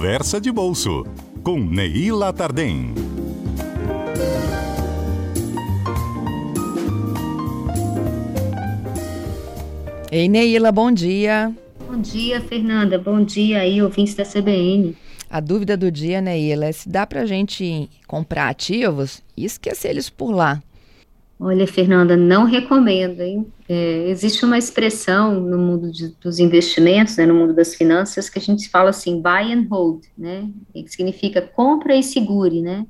Conversa de Bolso, com Neila Tardem. Ei, Neila, bom dia. Bom dia, Fernanda. Bom dia aí, ouvintes da CBN. A dúvida do dia, Neila, é se dá para a gente comprar ativos e esquecer eles por lá. Olha, Fernanda, não recomendo, hein? É, existe uma expressão no mundo de, dos investimentos, né, no mundo das finanças, que a gente fala assim, buy and hold, né? Que significa compra e segure, né?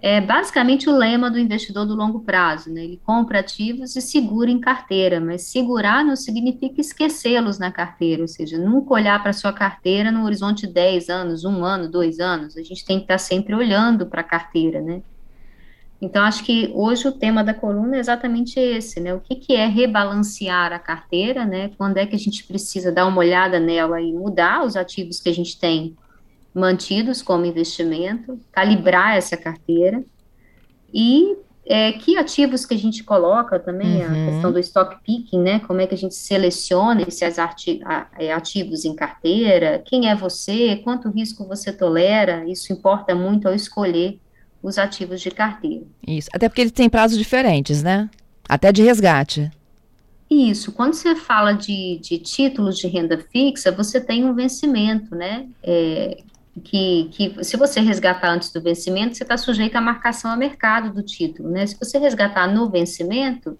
É basicamente o lema do investidor do longo prazo, né? Ele compra ativos e segura em carteira, mas segurar não significa esquecê-los na carteira, ou seja, nunca olhar para sua carteira no horizonte de 10 anos, um ano, dois anos. A gente tem que estar sempre olhando para a carteira, né? Então, acho que hoje o tema da coluna é exatamente esse, né? O que, que é rebalancear a carteira, né? Quando é que a gente precisa dar uma olhada nela e mudar os ativos que a gente tem mantidos como investimento, calibrar essa carteira e é, que ativos que a gente coloca também, uhum. a questão do stock picking, né? Como é que a gente seleciona esses é, ativos em carteira, quem é você, quanto risco você tolera, isso importa muito ao escolher os ativos de carteira. Isso, até porque eles têm prazos diferentes, né? Até de resgate. Isso, quando você fala de, de títulos de renda fixa, você tem um vencimento, né? É, que, que se você resgatar antes do vencimento, você está sujeito à marcação a mercado do título, né? Se você resgatar no vencimento,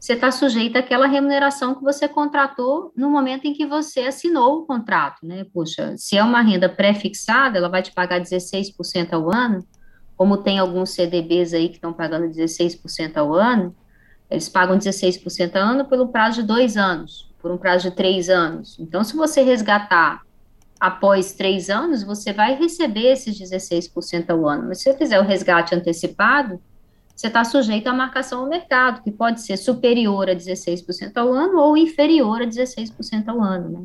você está sujeito àquela remuneração que você contratou no momento em que você assinou o contrato, né? Puxa, se é uma renda pré-fixada, ela vai te pagar 16% ao ano, como tem alguns CDBs aí que estão pagando 16% ao ano, eles pagam 16% ao ano pelo prazo de dois anos, por um prazo de três anos. Então, se você resgatar após três anos, você vai receber esses 16% ao ano. Mas se você fizer o resgate antecipado, você está sujeito à marcação ao mercado, que pode ser superior a 16% ao ano ou inferior a 16% ao ano, né?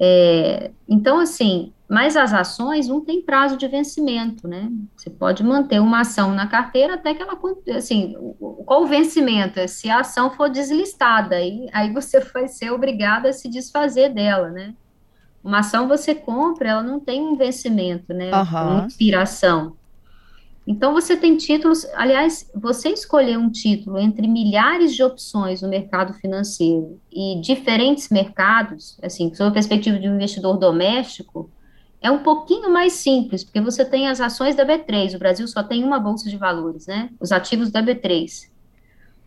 É, então, assim, mas as ações não têm prazo de vencimento, né? Você pode manter uma ação na carteira até que ela, assim, qual o vencimento? É se a ação for deslistada, aí, aí você vai ser obrigado a se desfazer dela, né? Uma ação você compra, ela não tem um vencimento, né? Uhum. Uma inspiração. Então, você tem títulos, aliás, você escolher um título entre milhares de opções no mercado financeiro e diferentes mercados, assim, sob a perspectiva de um investidor doméstico, é um pouquinho mais simples, porque você tem as ações da B3, o Brasil só tem uma bolsa de valores, né? Os ativos da B3.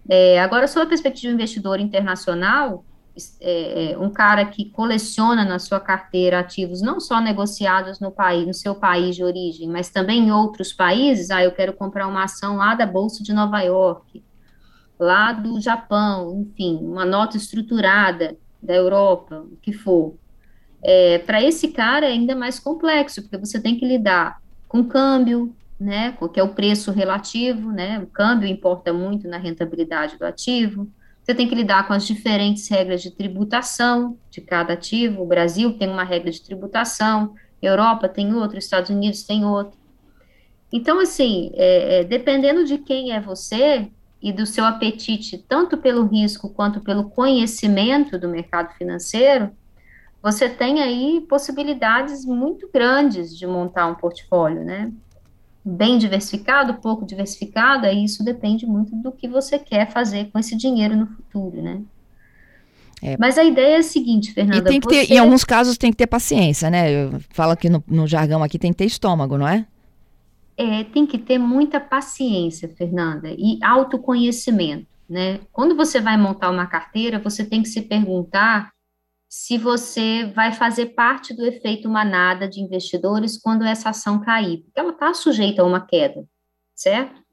É, agora, sob a perspectiva de um investidor internacional, é, é, um cara que coleciona na sua carteira ativos não só negociados no país, no seu país de origem, mas também em outros países, ah, eu quero comprar uma ação lá da Bolsa de Nova York, lá do Japão, enfim, uma nota estruturada da Europa, o que for. É, Para esse cara é ainda mais complexo, porque você tem que lidar com câmbio, né, que é o preço relativo, né, o câmbio importa muito na rentabilidade do ativo, você tem que lidar com as diferentes regras de tributação de cada ativo, o Brasil tem uma regra de tributação, Europa tem outra, Estados Unidos tem outra. Então, assim, é, é, dependendo de quem é você e do seu apetite, tanto pelo risco quanto pelo conhecimento do mercado financeiro, você tem aí possibilidades muito grandes de montar um portfólio, né? Bem diversificado, pouco diversificado, aí isso depende muito do que você quer fazer com esse dinheiro no futuro, né? É. Mas a ideia é a seguinte, Fernanda. E tem que ter, em alguns casos tem que ter paciência, né? Fala que no, no jargão aqui tem que ter estômago, não é? É, tem que ter muita paciência, Fernanda, e autoconhecimento, né? Quando você vai montar uma carteira, você tem que se perguntar se você vai fazer parte do efeito manada de investidores quando essa ação cair, porque ela está sujeita a uma queda, certo?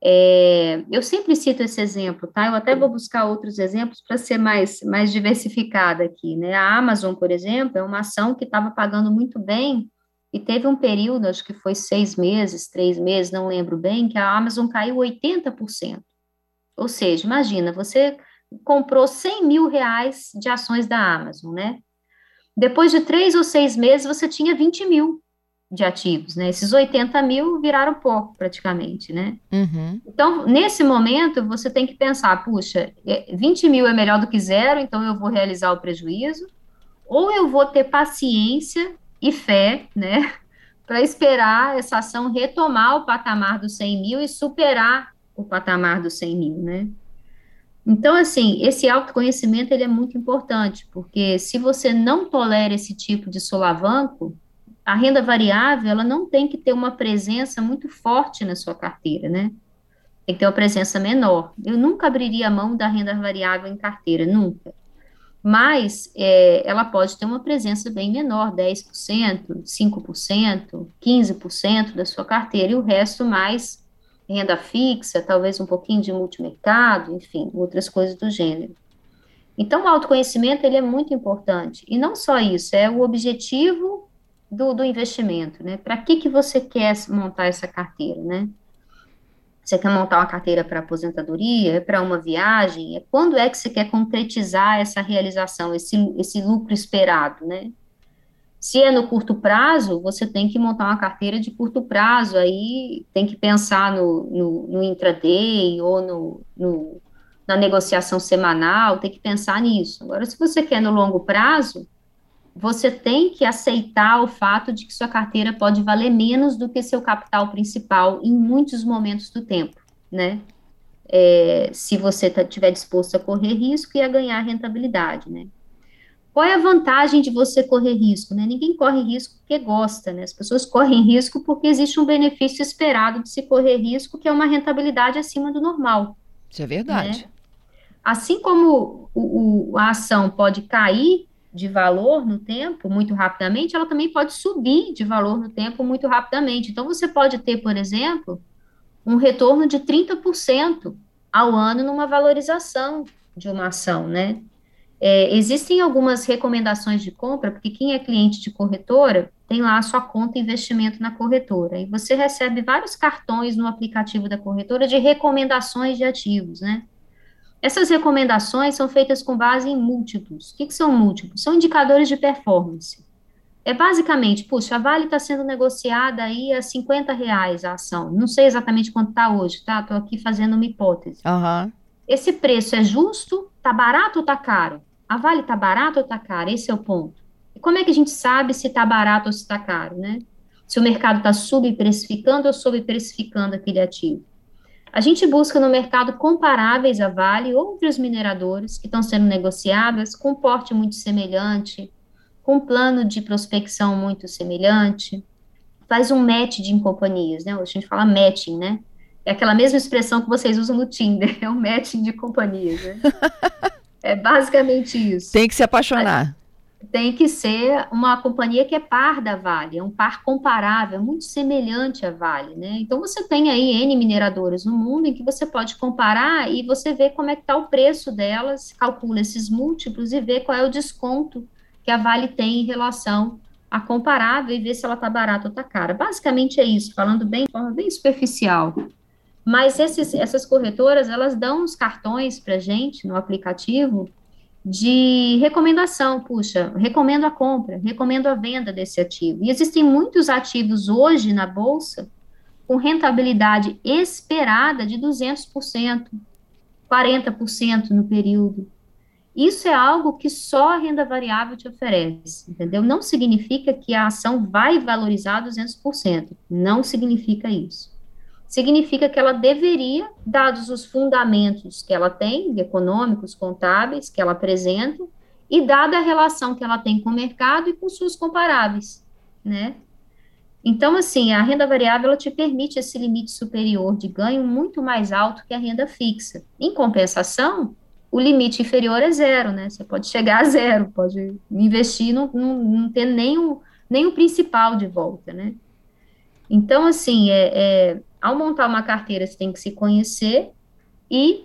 É, eu sempre cito esse exemplo, tá? Eu até vou buscar outros exemplos para ser mais, mais diversificada aqui, né? A Amazon, por exemplo, é uma ação que estava pagando muito bem e teve um período, acho que foi seis meses, três meses, não lembro bem, que a Amazon caiu 80%. Ou seja, imagina, você comprou 100 mil reais de ações da Amazon, né? Depois de três ou seis meses, você tinha 20 mil de ativos, né? Esses 80 mil viraram pouco, praticamente, né? Uhum. Então, nesse momento, você tem que pensar, puxa, 20 é, mil é melhor do que zero, então eu vou realizar o prejuízo, ou eu vou ter paciência e fé, né, para esperar essa ação retomar o patamar dos 100 mil e superar o patamar dos 100 mil, né? Então, assim, esse autoconhecimento ele é muito importante, porque se você não tolera esse tipo de solavanco, a renda variável ela não tem que ter uma presença muito forte na sua carteira, né? Tem que ter uma presença menor. Eu nunca abriria a mão da renda variável em carteira, nunca. Mas é, ela pode ter uma presença bem menor, 10%, 5%, 15% da sua carteira, e o resto mais renda fixa, talvez um pouquinho de multimercado, enfim, outras coisas do gênero. Então, o autoconhecimento ele é muito importante. E não só isso, é o objetivo do, do investimento, né? Para que, que você quer montar essa carteira, né? Você quer montar uma carteira para aposentadoria, para uma viagem? É quando é que você quer concretizar essa realização, esse, esse lucro esperado, né? Se é no curto prazo, você tem que montar uma carteira de curto prazo, aí tem que pensar no, no, no intraday ou no, no, na negociação semanal, tem que pensar nisso. Agora, se você quer no longo prazo, você tem que aceitar o fato de que sua carteira pode valer menos do que seu capital principal em muitos momentos do tempo, né? É, se você tá, disposto a correr risco e a ganhar rentabilidade, né? Qual é a vantagem de você correr risco? Né? Ninguém corre risco porque gosta, né? As pessoas correm risco porque existe um benefício esperado de se correr risco, que é uma rentabilidade acima do normal. Isso é verdade. Né? Assim como o, o, a ação pode cair de valor no tempo muito rapidamente, ela também pode subir de valor no tempo muito rapidamente. Então, você pode ter, por exemplo, um retorno de 30% ao ano numa valorização de uma ação, né? É, existem algumas recomendações de compra, porque quem é cliente de corretora tem lá a sua conta investimento na corretora, e você recebe vários cartões no aplicativo da corretora de recomendações de ativos, né? Essas recomendações são feitas com base em múltiplos. O que, que são múltiplos? São indicadores de performance. É basicamente, puxa, a Vale está sendo negociada aí a 50 reais a ação. Não sei exatamente quanto está hoje, tá? Estou aqui fazendo uma hipótese. Uhum. Esse preço é justo? Está barato ou está caro? A Vale está barato ou está caro? Esse é o ponto. E como é que a gente sabe se está barato ou se está caro, né? Se o mercado está subprecificando ou sobreprecificando aquele ativo. A gente busca no mercado comparáveis a Vale outros mineradores que estão sendo negociadas com porte muito semelhante, com plano de prospecção muito semelhante, faz um match de companhias, né? A gente fala matching, né? É aquela mesma expressão que vocês usam no Tinder, é um matching de companhias, né? É basicamente isso. Tem que se apaixonar. Tem que ser uma companhia que é par da Vale, é um par comparável, muito semelhante à Vale, né? Então você tem aí N mineradoras no mundo em que você pode comparar e você vê como é que está o preço delas, calcula esses múltiplos e vê qual é o desconto que a Vale tem em relação a comparável e vê se ela está barata ou está cara. Basicamente é isso, falando bem de forma bem superficial. Mas esses, essas corretoras, elas dão uns cartões para gente no aplicativo de recomendação, puxa, recomendo a compra, recomendo a venda desse ativo. E existem muitos ativos hoje na bolsa com rentabilidade esperada de 200%, 40% no período. Isso é algo que só a renda variável te oferece, entendeu? Não significa que a ação vai valorizar 200%, não significa isso significa que ela deveria, dados os fundamentos que ela tem, econômicos, contábeis, que ela apresenta, e dada a relação que ela tem com o mercado e com suas comparáveis, né? Então, assim, a renda variável ela te permite esse limite superior de ganho muito mais alto que a renda fixa. Em compensação, o limite inferior é zero, né? Você pode chegar a zero, pode investir e não, não, não ter nem o, nem o principal de volta, né? Então, assim, é, é ao montar uma carteira, você tem que se conhecer e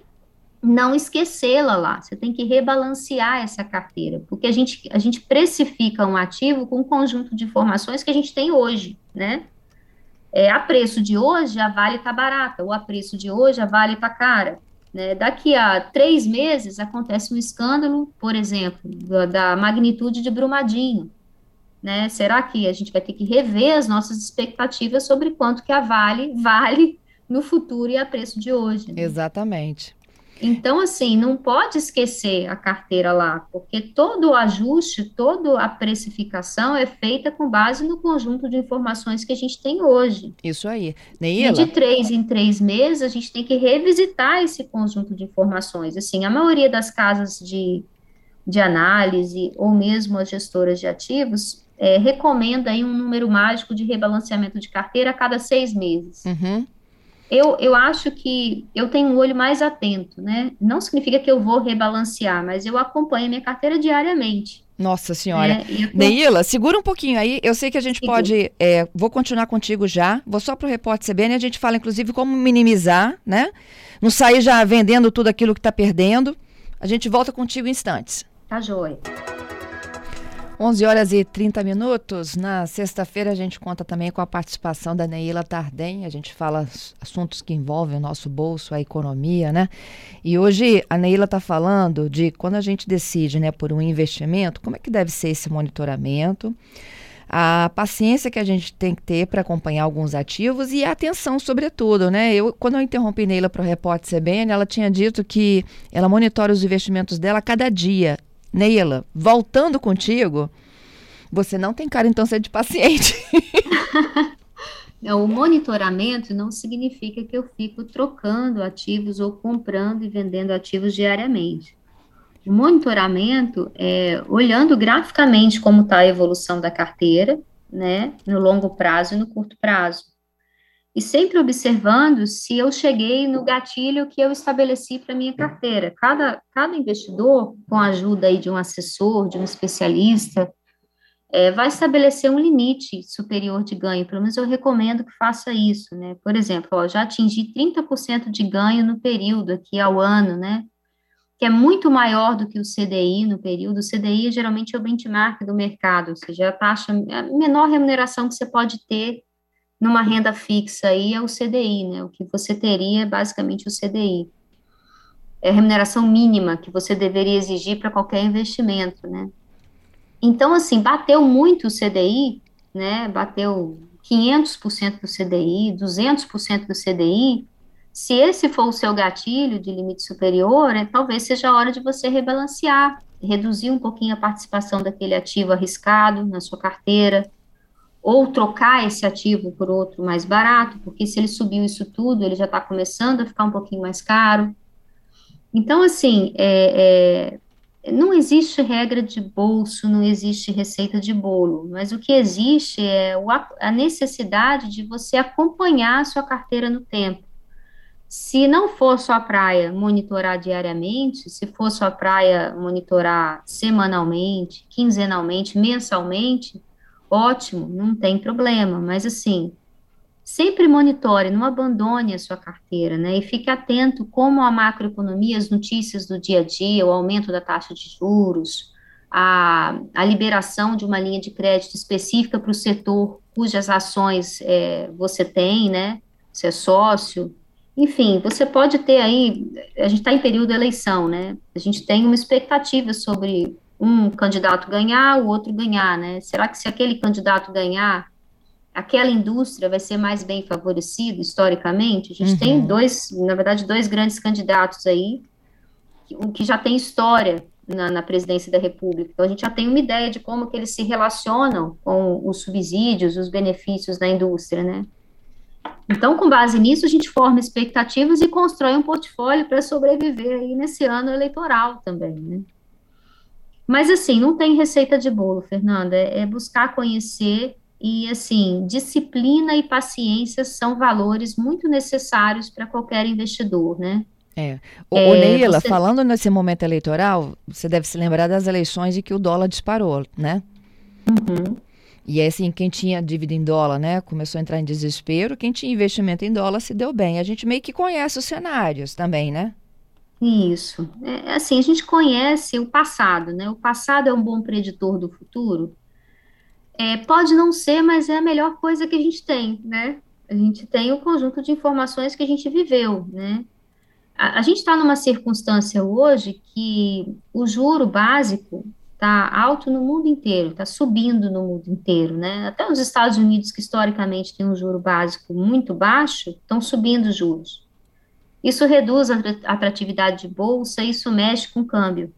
não esquecê-la lá. Você tem que rebalancear essa carteira, porque a gente, a gente precifica um ativo com um conjunto de informações que a gente tem hoje, né? É, a preço de hoje, a Vale está barata, ou a preço de hoje, a Vale está cara. Né? Daqui a três meses, acontece um escândalo, por exemplo, da, da magnitude de Brumadinho né? Será que a gente vai ter que rever as nossas expectativas sobre quanto que a Vale vale no futuro e a preço de hoje? Né? Exatamente. Então, assim, não pode esquecer a carteira lá, porque todo o ajuste, toda a precificação é feita com base no conjunto de informações que a gente tem hoje. Isso aí. Neila? E de três em três meses, a gente tem que revisitar esse conjunto de informações. Assim, a maioria das casas de, de análise, ou mesmo as gestoras de ativos, é, recomenda aí um número mágico de rebalanceamento de carteira a cada seis meses. Uhum. Eu, eu acho que eu tenho um olho mais atento, né? Não significa que eu vou rebalancear, mas eu acompanho a minha carteira diariamente. Nossa senhora. É, Neila, segura um pouquinho aí. Eu sei que a gente Segura. pode. É, vou continuar contigo já. Vou só para o Repórter CBN. A gente fala, inclusive, como minimizar, né? Não sair já vendendo tudo aquilo que está perdendo. A gente volta contigo em instantes. Tá joia. 11 horas e 30 minutos. Na sexta-feira a gente conta também com a participação da Neila Tardem. A gente fala assuntos que envolvem o nosso bolso, a economia, né? E hoje a Neila está falando de quando a gente decide, né, por um investimento, como é que deve ser esse monitoramento, a paciência que a gente tem que ter para acompanhar alguns ativos e a atenção, sobretudo, né? Eu, quando eu interrompi Neila para o repórter CBN, ela tinha dito que ela monitora os investimentos dela a cada dia Neila, voltando contigo, você não tem cara então ser de paciente. o monitoramento não significa que eu fico trocando ativos ou comprando e vendendo ativos diariamente. O monitoramento é olhando graficamente como está a evolução da carteira, né, no longo prazo e no curto prazo e sempre observando se eu cheguei no gatilho que eu estabeleci para minha carteira. Cada, cada investidor, com a ajuda aí de um assessor, de um especialista, é, vai estabelecer um limite superior de ganho. Pelo menos eu recomendo que faça isso, né? Por exemplo, ó, já atingi 30% de ganho no período aqui ao ano, né? Que é muito maior do que o CDI no período. O CDI geralmente é o benchmark do mercado, ou seja, a taxa, a menor remuneração que você pode ter numa renda fixa aí é o CDI, né? O que você teria é basicamente o CDI. É a remuneração mínima que você deveria exigir para qualquer investimento, né? Então, assim, bateu muito o CDI, né? Bateu 500% do CDI, 200% do CDI. Se esse for o seu gatilho de limite superior, é, talvez seja a hora de você rebalancear, reduzir um pouquinho a participação daquele ativo arriscado na sua carteira, ou trocar esse ativo por outro mais barato, porque se ele subiu isso tudo, ele já está começando a ficar um pouquinho mais caro. Então, assim, é, é, não existe regra de bolso, não existe receita de bolo, mas o que existe é o, a necessidade de você acompanhar a sua carteira no tempo. Se não for sua praia monitorar diariamente, se for sua praia monitorar semanalmente, quinzenalmente, mensalmente, ótimo, não tem problema, mas assim, sempre monitore, não abandone a sua carteira, né? E fique atento como a macroeconomia, as notícias do dia a dia, o aumento da taxa de juros, a, a liberação de uma linha de crédito específica para o setor cujas ações é, você tem, né? Você é sócio. Enfim, você pode ter aí, a gente está em período de eleição, né? A gente tem uma expectativa sobre um candidato ganhar, o outro ganhar, né? Será que se aquele candidato ganhar, aquela indústria vai ser mais bem favorecida historicamente? A gente uhum. tem dois, na verdade, dois grandes candidatos aí, o que já tem história na, na, presidência da República. Então, a gente já tem uma ideia de como que eles se relacionam com os subsídios, os benefícios da indústria, né? Então, com base nisso, a gente forma expectativas e constrói um portfólio para sobreviver aí nesse ano eleitoral também, né? Mas assim, não tem receita de bolo, Fernanda, é, é buscar conhecer e assim, disciplina e paciência são valores muito necessários para qualquer investidor, né? É. O, é, Neila, você... falando nesse momento eleitoral, você deve se lembrar das eleições e que o dólar disparou, né? Uhum. E é assim, quem tinha dívida em dólar, né, começou a entrar em desespero, quem tinha investimento em dólar se deu bem. A gente meio que conhece os cenários também, né? Isso. É, assim, a gente conhece o passado, né? O passado é um bom preditor do futuro. É, pode não ser, mas é a melhor coisa que a gente tem, né? A gente tem o conjunto de informações que a gente viveu, né? A, a gente está numa circunstância hoje que o juro básico está alto no mundo inteiro, está subindo no mundo inteiro, né? Até os Estados Unidos, que historicamente tem um juro básico muito baixo, estão subindo os juros. Isso reduz a atratividade de bolsa, isso mexe com o câmbio.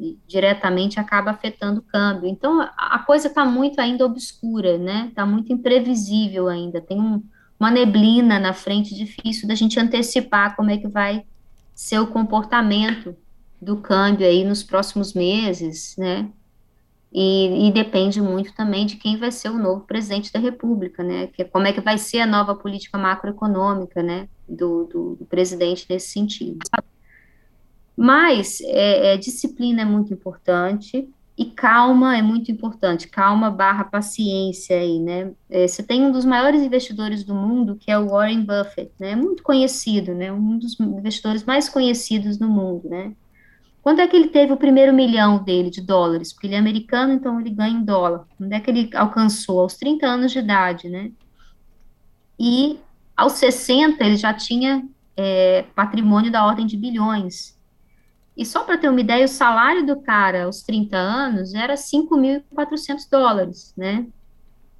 E diretamente acaba afetando o câmbio. Então, a coisa está muito ainda obscura, né? Está muito imprevisível ainda. Tem um, uma neblina na frente difícil da gente antecipar como é que vai ser o comportamento do câmbio aí nos próximos meses, né? E, e, depende muito também de quem vai ser o novo presidente da República, né? Que, como é que vai ser a nova política macroeconômica, né? Do, do, do presidente nesse sentido. Mas é, é, disciplina é muito importante e calma é muito importante. Calma barra paciência aí, né? É, você tem um dos maiores investidores do mundo, que é o Warren Buffett, né? Muito conhecido, né? Um dos investidores mais conhecidos no mundo, né? Quando é que ele teve o primeiro milhão dele de dólares? Porque ele é americano, então ele ganha em dólar. Quando é que ele alcançou? Aos 30 anos de idade, né? E aos 60 ele já tinha é, patrimônio da ordem de bilhões. E só para ter uma ideia, o salário do cara aos 30 anos era 5.400 dólares, né?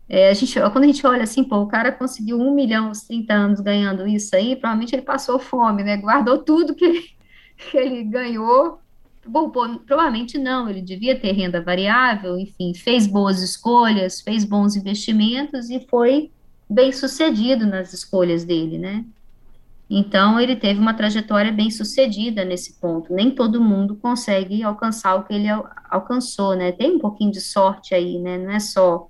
É, a gente, quando a gente olha assim, pô, o cara conseguiu um milhão aos 30 anos ganhando isso aí, provavelmente ele passou fome, né? Guardou tudo que, que ele ganhou Provavelmente não, ele devia ter renda variável, enfim, fez boas escolhas, fez bons investimentos e foi bem sucedido nas escolhas dele, né? Então, ele teve uma trajetória bem sucedida nesse ponto. Nem todo mundo consegue alcançar o que ele al alcançou, né? Tem um pouquinho de sorte aí, né? Não é só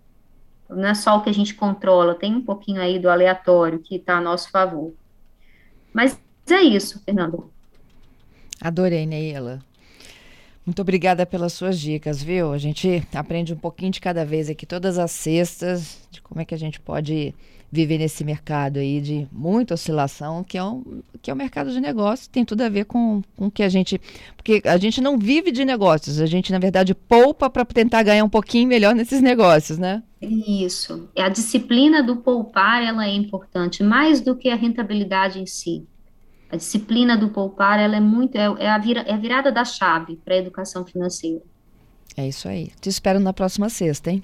não é só o que a gente controla, tem um pouquinho aí do aleatório que está a nosso favor. Mas é isso, Fernanda. Adorei, Neila. Muito obrigada pelas suas dicas, viu? A gente aprende um pouquinho de cada vez aqui, todas as sextas, de como é que a gente pode viver nesse mercado aí de muita oscilação, que é um, que é um mercado de negócios, tem tudo a ver com, com que a gente. Porque a gente não vive de negócios, a gente, na verdade, poupa para tentar ganhar um pouquinho melhor nesses negócios, né? Isso. A disciplina do poupar ela é importante, mais do que a rentabilidade em si. A disciplina do poupar, ela é muito, é, é, a, vira, é a virada da chave para a educação financeira. É isso aí. Te espero na próxima sexta, hein?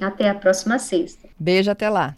Até a próxima sexta. Beijo, até lá.